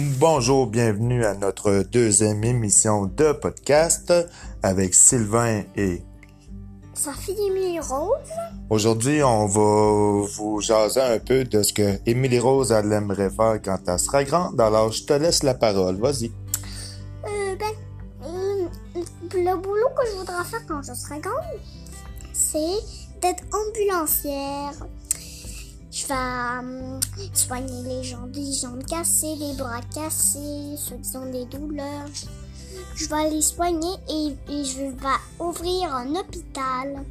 Bonjour, bienvenue à notre deuxième émission de podcast avec Sylvain et fait des rose. aujourd'hui on va vous jaser un peu de ce que Émilie Rose elle aimerait faire quand elle sera grande. Alors je te laisse la parole, vas-y. Euh, ben, euh, le boulot que je voudrais faire quand je serai grande, c'est d'être ambulancière. Je vais euh, soigner les gens, des jambes cassées, des bras cassés, ceux qui ont des douleurs. Je vais les soigner et, et je vais ouvrir un hôpital.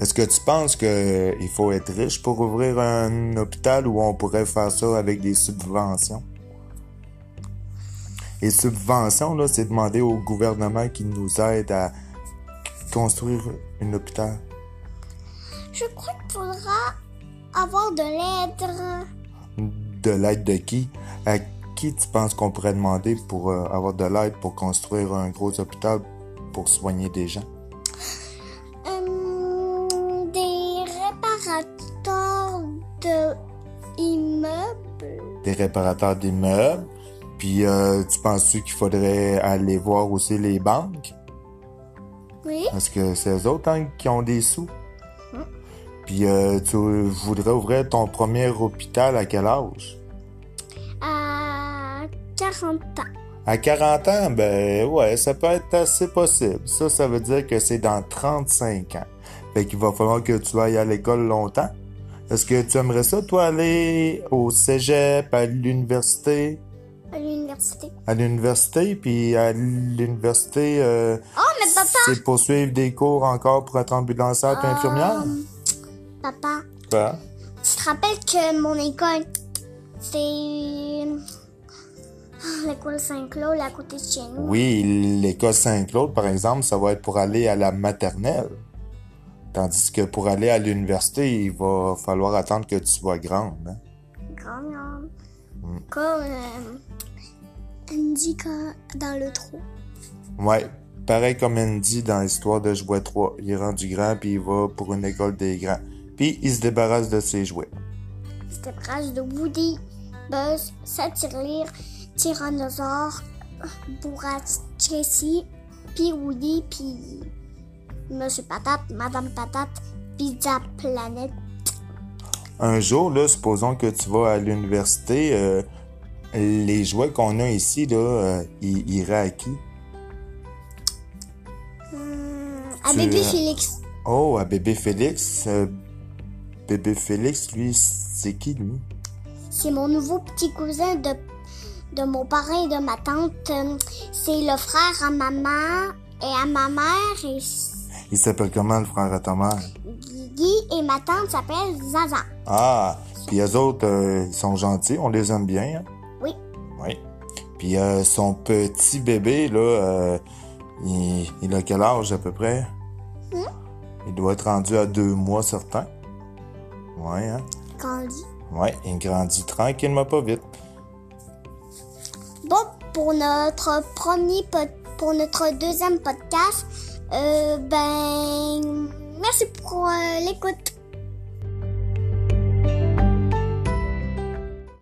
Est-ce que tu penses qu'il faut être riche pour ouvrir un hôpital ou on pourrait faire ça avec des subventions? Les subventions, là, c'est demander au gouvernement qui nous aide à construire un hôpital. Je crois qu'il faudra avoir de l'aide. De l'aide de qui? À qui tu penses qu'on pourrait demander pour euh, avoir de l'aide pour construire un gros hôpital pour soigner des gens? Euh, des réparateurs de immeubles. Des réparateurs d'immeubles. Puis, euh, tu penses-tu qu'il faudrait aller voir aussi les banques? Oui. Parce que c'est eux autres hein, qui ont des sous. Puis, euh, tu voudrais ouvrir ton premier hôpital à quel âge? À 40 ans. À 40 ans, ben ouais, ça peut être assez possible. Ça, ça veut dire que c'est dans 35 ans. Fait qu'il va falloir que tu ailles à l'école longtemps. Est-ce que tu aimerais ça, toi, aller au cégep, à l'université? À l'université. À l'université, puis à l'université, euh, Oh, mais papa! c'est poursuivre des cours encore pour être ambulancière puis infirmière? Papa, Quoi? tu te rappelles que mon école, c'est l'école Saint-Claude à côté de chez nous? Oui, l'école Saint-Claude, par exemple, ça va être pour aller à la maternelle. Tandis que pour aller à l'université, il va falloir attendre que tu sois grande. hein? Grande, grande. Hmm. Comme euh, Andy dans le trou. Ouais, pareil comme Andy dans l'histoire de Jouet 3. Il est rendu grand, puis il va pour une école des grands. Puis il se débarrasse de ses jouets. C'était proche de Woody, Buzz, Satirlire, Tyrannosaure, Bourras, Jessie, puis Woody, puis Monsieur Patate, Madame Patate, Pizza Planet. Un jour, là, supposons que tu vas à l'université, euh, les jouets qu'on a ici, là, euh, ils iraient à qui? Hum, à Tu, Bébé euh, Félix. Oh, à bébé Félix. Bébé Félix, lui, c'est qui, lui? C'est mon nouveau petit cousin de, de mon parrain et de ma tante. C'est le frère à maman et à ma mère et Il s'appelle comment, le frère à ta mère? Guigui et ma tante s'appelle Zaza. Ah, puis eux autres, euh, ils sont gentils, on les aime bien. hein? Oui. Oui. Puis euh, son petit bébé, là, euh, il, il a quel âge à peu près? Hmm? Il doit être rendu à deux mois, certain. Ouais, hein? Candy. Ouais, il grandit tranquillement pas vite. Bon, pour notre premier pod- pour notre deuxième podcast, euh, ben, merci pour euh, l'écoute.